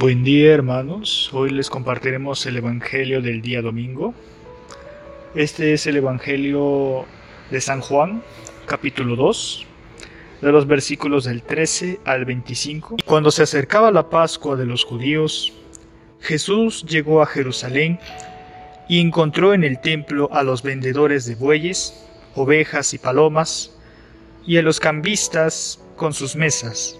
Buen día hermanos, hoy les compartiremos el Evangelio del día domingo. Este es el Evangelio de San Juan, capítulo 2, de los versículos del 13 al 25. Cuando se acercaba la Pascua de los judíos, Jesús llegó a Jerusalén y encontró en el templo a los vendedores de bueyes, ovejas y palomas, y a los cambistas con sus mesas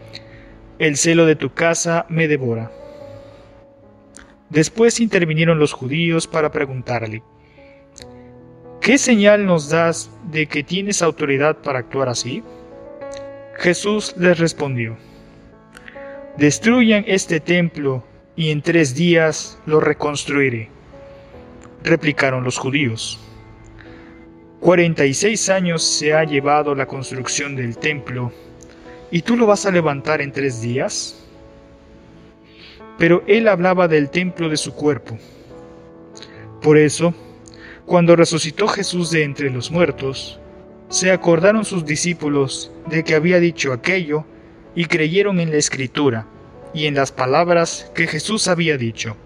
el celo de tu casa me devora. Después intervinieron los judíos para preguntarle, ¿qué señal nos das de que tienes autoridad para actuar así? Jesús les respondió, Destruyan este templo y en tres días lo reconstruiré. Replicaron los judíos. Cuarenta y seis años se ha llevado la construcción del templo ¿Y tú lo vas a levantar en tres días? Pero él hablaba del templo de su cuerpo. Por eso, cuando resucitó Jesús de entre los muertos, se acordaron sus discípulos de que había dicho aquello y creyeron en la escritura y en las palabras que Jesús había dicho.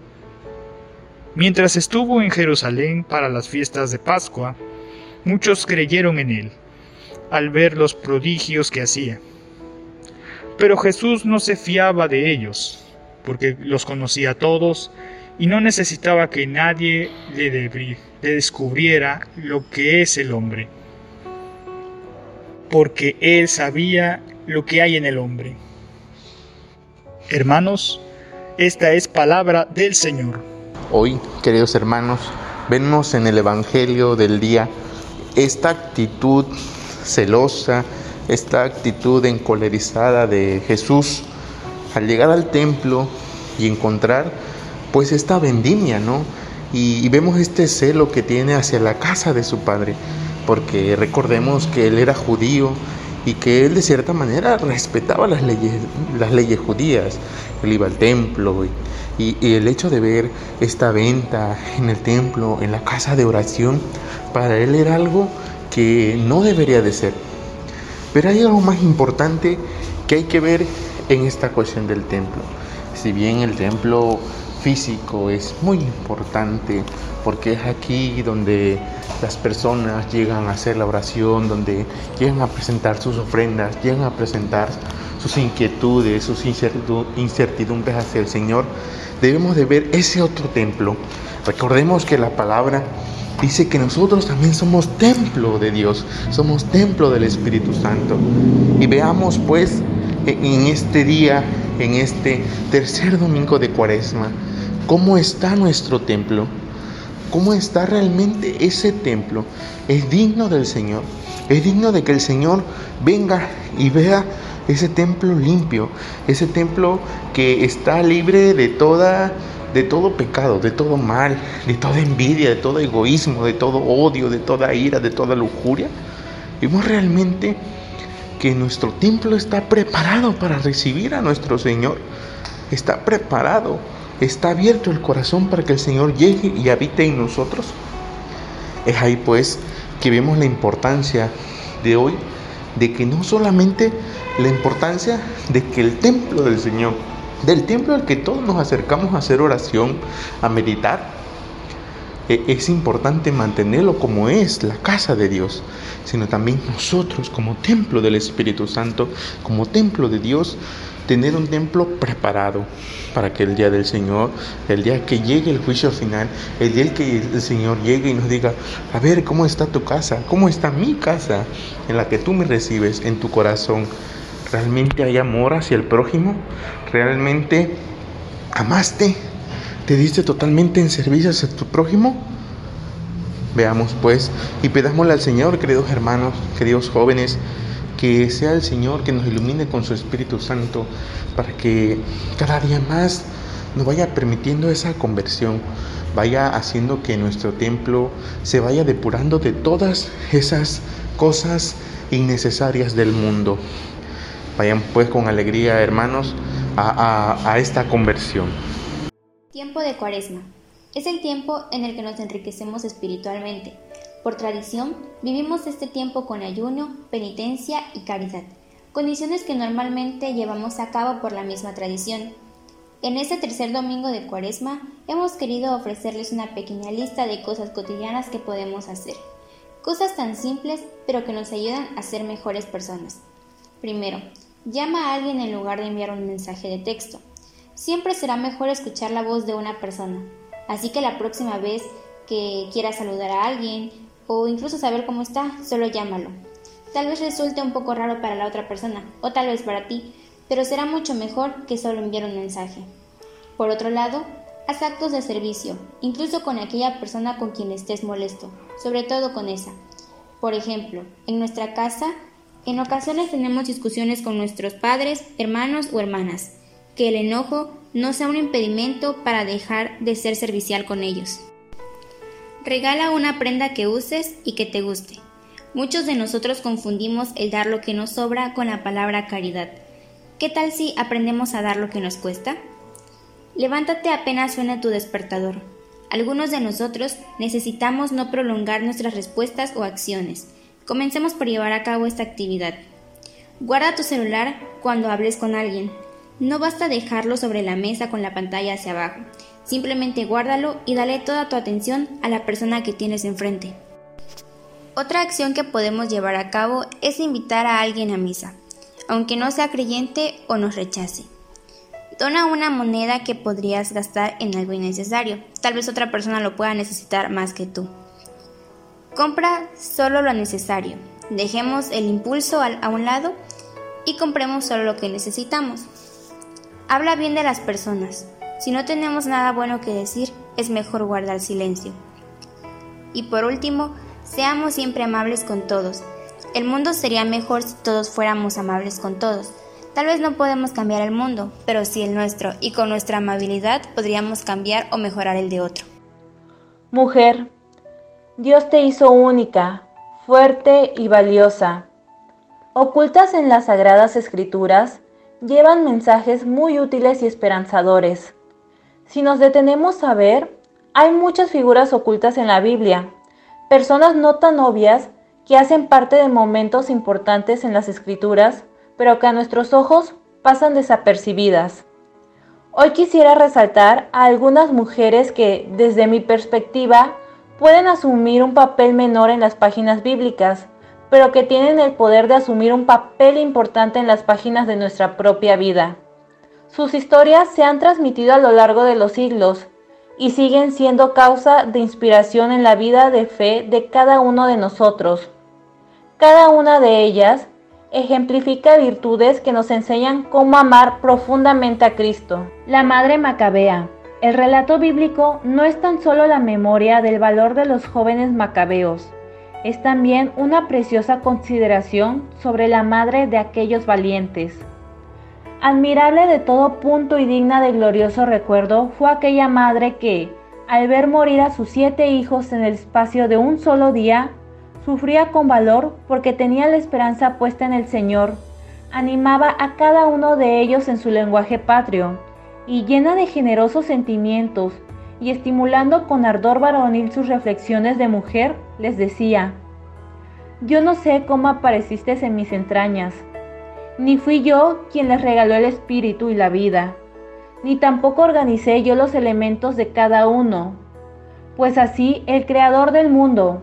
Mientras estuvo en Jerusalén para las fiestas de Pascua, muchos creyeron en él, al ver los prodigios que hacía. Pero Jesús no se fiaba de ellos, porque los conocía todos y no necesitaba que nadie le, descubriera lo que es el hombre, porque él sabía lo que hay en el hombre. Hermanos, esta es palabra del Señor. Hoy, queridos hermanos, vemos en el Evangelio del día esta actitud celosa, esta actitud encolerizada de Jesús al llegar al templo y encontrar pues esta vendimia, ¿no? Y, vemos este celo que tiene hacia la casa de su padre, porque recordemos que él era judío y que él de cierta manera respetaba las leyes, las leyes judías. Él iba al templo y, y el hecho de ver esta venta en el templo, en la casa de oración, para él era algo que no debería de ser. Pero hay algo más importante que hay que ver en esta cuestión del templo. Si bien el templo físico es muy importante porque es aquí donde las personas llegan a hacer la oración, donde llegan a presentar sus ofrendas, llegan a presentar sus inquietudes, sus incertidumbres hacia el Señor, debemos de ver ese otro templo. Recordemos que la palabra dice que nosotros también somos templo de Dios, somos templo del Espíritu Santo. Y veamos pues en este día, en este tercer domingo de Cuaresma, cómo está nuestro templo, cómo está realmente ese templo. Es digno del Señor, es digno de que el Señor venga y vea ese templo limpio, ese templo que está libre de toda de todo pecado, de todo mal, de toda envidia, de todo egoísmo, de todo odio, de toda ira, de toda lujuria. Vemos realmente que nuestro templo está preparado para recibir a nuestro Señor. Está preparado, está abierto el corazón para que el Señor llegue y habite en nosotros. Es ahí pues que vemos la importancia de hoy, de que no solamente la importancia de que el templo del Señor del templo al que todos nos acercamos a hacer oración, a meditar, e, es importante mantenerlo como es la casa de Dios, sino también nosotros como templo del Espíritu Santo, como templo de Dios, tener un templo preparado para que el día del Señor, el día que llegue el juicio final, el día que el Señor llegue y nos diga, a ver, ¿cómo está tu casa? ¿Cómo está mi casa en la que tú me recibes en tu corazón? ¿Realmente hay amor hacia el prójimo? ¿Realmente amaste? ¿Te diste totalmente en servicio hacia tu prójimo? Veamos pues y pedámosle al Señor, queridos hermanos, queridos jóvenes, que sea el Señor que nos ilumine con su Espíritu Santo para que cada día más nos vaya permitiendo esa conversión, vaya haciendo que nuestro templo se vaya depurando de todas esas cosas innecesarias del mundo. Vayan pues con alegría, hermanos, a, a esta conversión. Tiempo de Cuaresma. Es el tiempo en el que nos enriquecemos espiritualmente. Por tradición, vivimos este tiempo con ayuno, penitencia y caridad, condiciones que normalmente llevamos a cabo por la misma tradición. En este tercer domingo de Cuaresma hemos querido ofrecerles una pequeña lista de cosas cotidianas que podemos hacer. Cosas tan simples pero que nos ayudan a ser mejores personas. Primero, llama a alguien en lugar de enviar un mensaje de texto. Siempre será mejor escuchar la voz de una persona, así que la próxima vez que quieras saludar a alguien o incluso saber cómo está, solo llámalo. Tal vez resulte un poco raro para la otra persona, o tal vez para ti, pero será mucho mejor que solo enviar un mensaje. Por otro lado, haz actos de servicio, incluso con aquella persona con quien estés molesto, sobre todo con esa. Por ejemplo, en nuestra casa, en ocasiones tenemos discusiones con nuestros padres, hermanos o hermanas. Que el enojo no sea un impedimento para dejar de ser servicial con ellos. Regala una prenda que uses y que te guste. Muchos de nosotros confundimos el dar lo que nos sobra con la palabra caridad. ¿Qué tal si aprendemos a dar lo que nos cuesta? Levántate apenas suena tu despertador. Algunos de nosotros necesitamos no prolongar nuestras respuestas o acciones. Comencemos por llevar a cabo esta actividad. Guarda tu celular cuando hables con alguien. No basta dejarlo sobre la mesa con la pantalla hacia abajo. Simplemente guárdalo y dale toda tu atención a la persona que tienes enfrente. Otra acción que podemos llevar a cabo es invitar a alguien a misa aunque no sea creyente o nos rechace. Dona una moneda que podrías gastar en algo innecesario. Tal vez otra persona lo pueda necesitar más que tú. Compra solo lo necesario. Dejemos el impulso a un lado y compremos solo lo que necesitamos. Habla bien de las personas. Si no tenemos nada bueno que decir, es mejor guardar silencio. Y por último, seamos siempre amables con todos, el mundo sería mejor si todos fuéramos amables con todos. Tal vez no podemos cambiar el mundo, pero sí el nuestro, y con nuestra amabilidad podríamos cambiar o mejorar el de otro. Mujer, Dios te hizo única, fuerte y valiosa. Ocultas en las sagradas escrituras, llevan mensajes muy útiles y esperanzadores. Si nos detenemos a ver, hay muchas figuras ocultas en la Biblia, personas no tan obvias que hacen parte de momentos importantes en las escrituras, pero que a nuestros ojos pasan desapercibidas. Hoy quisiera resaltar a algunas mujeres que, desde mi perspectiva, pueden asumir un papel menor en las páginas bíblicas, pero que tienen el poder de asumir un papel importante en las páginas de nuestra propia vida. Sus historias se han transmitido a lo largo de los siglos y siguen siendo causa de inspiración en la vida de fe de cada uno de nosotros. Cada una de ellas ejemplifica virtudes que nos enseñan cómo amar profundamente a Cristo. La Madre Macabea. El relato bíblico no es tan solo la memoria del valor de los jóvenes macabeos, es también una preciosa consideración sobre la madre de aquellos valientes. Admirable de todo punto y digna de glorioso recuerdo fue aquella madre que, al ver morir a sus siete hijos en el espacio de un solo día, Sufría con valor porque tenía la esperanza puesta en el Señor. Animaba a cada uno de ellos en su lenguaje patrio y llena de generosos sentimientos y estimulando con ardor varonil sus reflexiones de mujer, les decía, Yo no sé cómo apareciste en mis entrañas, ni fui yo quien les regaló el espíritu y la vida, ni tampoco organicé yo los elementos de cada uno, pues así el Creador del mundo,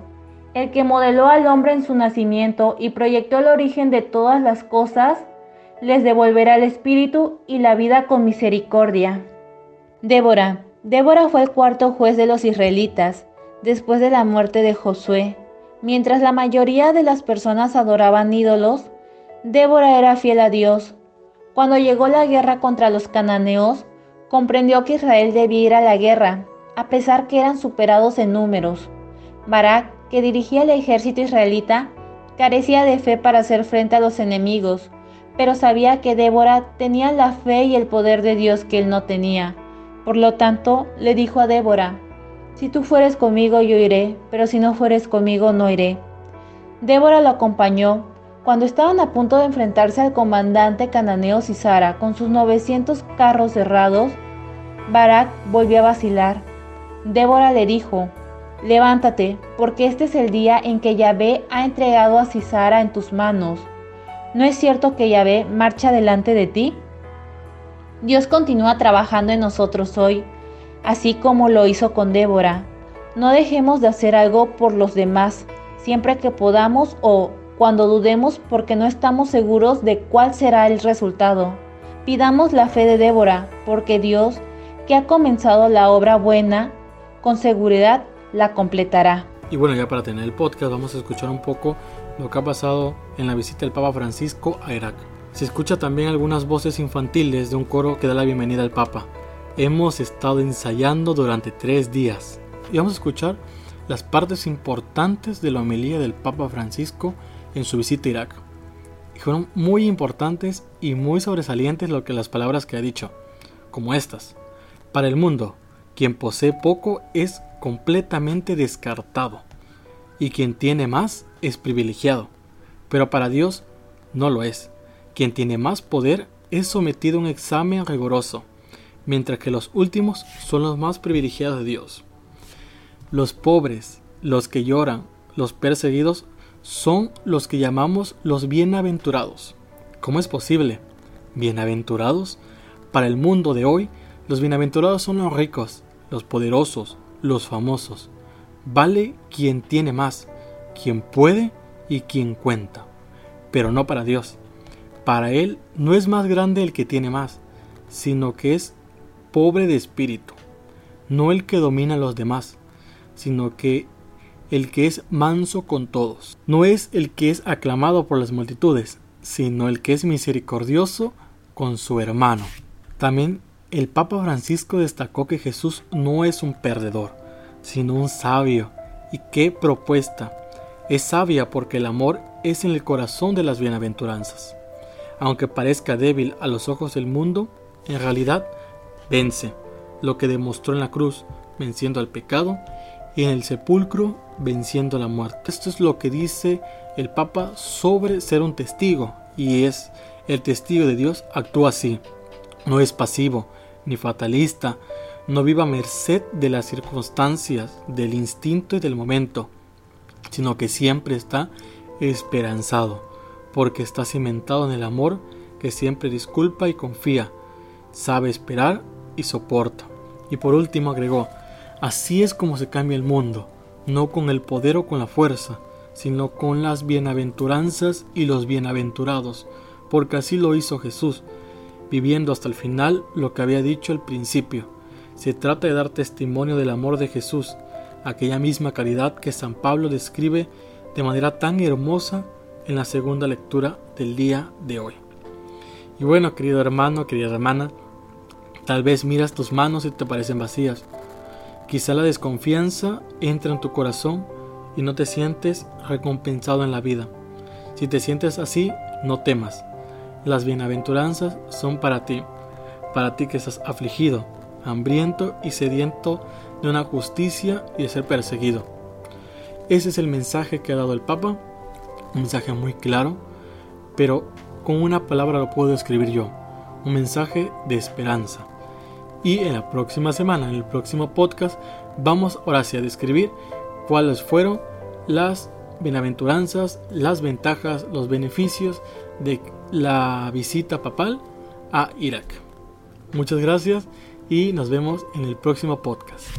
el que modeló al hombre en su nacimiento y proyectó el origen de todas las cosas, les devolverá el espíritu y la vida con misericordia. Débora. Débora fue el cuarto juez de los israelitas, después de la muerte de Josué. Mientras la mayoría de las personas adoraban ídolos, Débora era fiel a Dios. Cuando llegó la guerra contra los cananeos, comprendió que Israel debía ir a la guerra, a pesar que eran superados en números. Barak que dirigía el ejército israelita, carecía de fe para hacer frente a los enemigos, pero sabía que Débora tenía la fe y el poder de Dios que él no tenía. Por lo tanto, le dijo a Débora, Si tú fueres conmigo, yo iré, pero si no fueres conmigo, no iré. Débora lo acompañó. Cuando estaban a punto de enfrentarse al comandante cananeo Cisara con sus 900 carros cerrados, Barak volvió a vacilar. Débora le dijo, Levántate, porque este es el día en que Yahvé ha entregado a Cisara en tus manos. ¿No es cierto que Yahvé marcha delante de ti? Dios continúa trabajando en nosotros hoy, así como lo hizo con Débora. No dejemos de hacer algo por los demás, siempre que podamos o cuando dudemos porque no estamos seguros de cuál será el resultado. Pidamos la fe de Débora, porque Dios, que ha comenzado la obra buena, con seguridad la completará. Y bueno, ya para tener el podcast vamos a escuchar un poco lo que ha pasado en la visita del Papa Francisco a Irak. Se escucha también algunas voces infantiles de un coro que da la bienvenida al Papa. Hemos estado ensayando durante tres días y vamos a escuchar las partes importantes de la homilía del Papa Francisco en su visita a Irak. Y fueron muy importantes y muy sobresalientes lo que las palabras que ha dicho, como estas. Para el mundo, quien posee poco es completamente descartado, y quien tiene más es privilegiado, pero para Dios no lo es. Quien tiene más poder es sometido a un examen riguroso, mientras que los últimos son los más privilegiados de Dios. Los pobres, los que lloran, los perseguidos, son los que llamamos los bienaventurados. ¿Cómo es posible? ¿Bienaventurados? Para el mundo de hoy, los bienaventurados son los ricos, los poderosos, los famosos. Vale quien tiene más, quien puede y quien cuenta. Pero no para Dios. Para Él no es más grande el que tiene más, sino que es pobre de espíritu. No el que domina a los demás, sino que el que es manso con todos. No es el que es aclamado por las multitudes, sino el que es misericordioso con su hermano. También el Papa Francisco destacó que Jesús no es un perdedor, sino un sabio. ¿Y qué propuesta? Es sabia porque el amor es en el corazón de las bienaventuranzas. Aunque parezca débil a los ojos del mundo, en realidad vence, lo que demostró en la cruz, venciendo al pecado, y en el sepulcro, venciendo la muerte. Esto es lo que dice el Papa sobre ser un testigo, y es el testigo de Dios actúa así, no es pasivo, ni fatalista, no viva merced de las circunstancias, del instinto y del momento, sino que siempre está esperanzado, porque está cimentado en el amor que siempre disculpa y confía, sabe esperar y soporta. Y por último agregó, así es como se cambia el mundo, no con el poder o con la fuerza, sino con las bienaventuranzas y los bienaventurados, porque así lo hizo Jesús, viviendo hasta el final lo que había dicho al principio. Se trata de dar testimonio del amor de Jesús, aquella misma caridad que San Pablo describe de manera tan hermosa en la segunda lectura del día de hoy. Y bueno, querido hermano, querida hermana, tal vez miras tus manos y te parecen vacías. Quizá la desconfianza entra en tu corazón y no te sientes recompensado en la vida. Si te sientes así, no temas. Las bienaventuranzas son para ti, para ti que estás afligido, hambriento y sediento de una justicia y de ser perseguido. Ese es el mensaje que ha dado el Papa, un mensaje muy claro, pero con una palabra lo puedo escribir yo, un mensaje de esperanza. Y en la próxima semana, en el próximo podcast, vamos ahora a describir cuáles fueron las bienaventuranzas, las ventajas, los beneficios de la visita papal a Irak. Muchas gracias y nos vemos en el próximo podcast.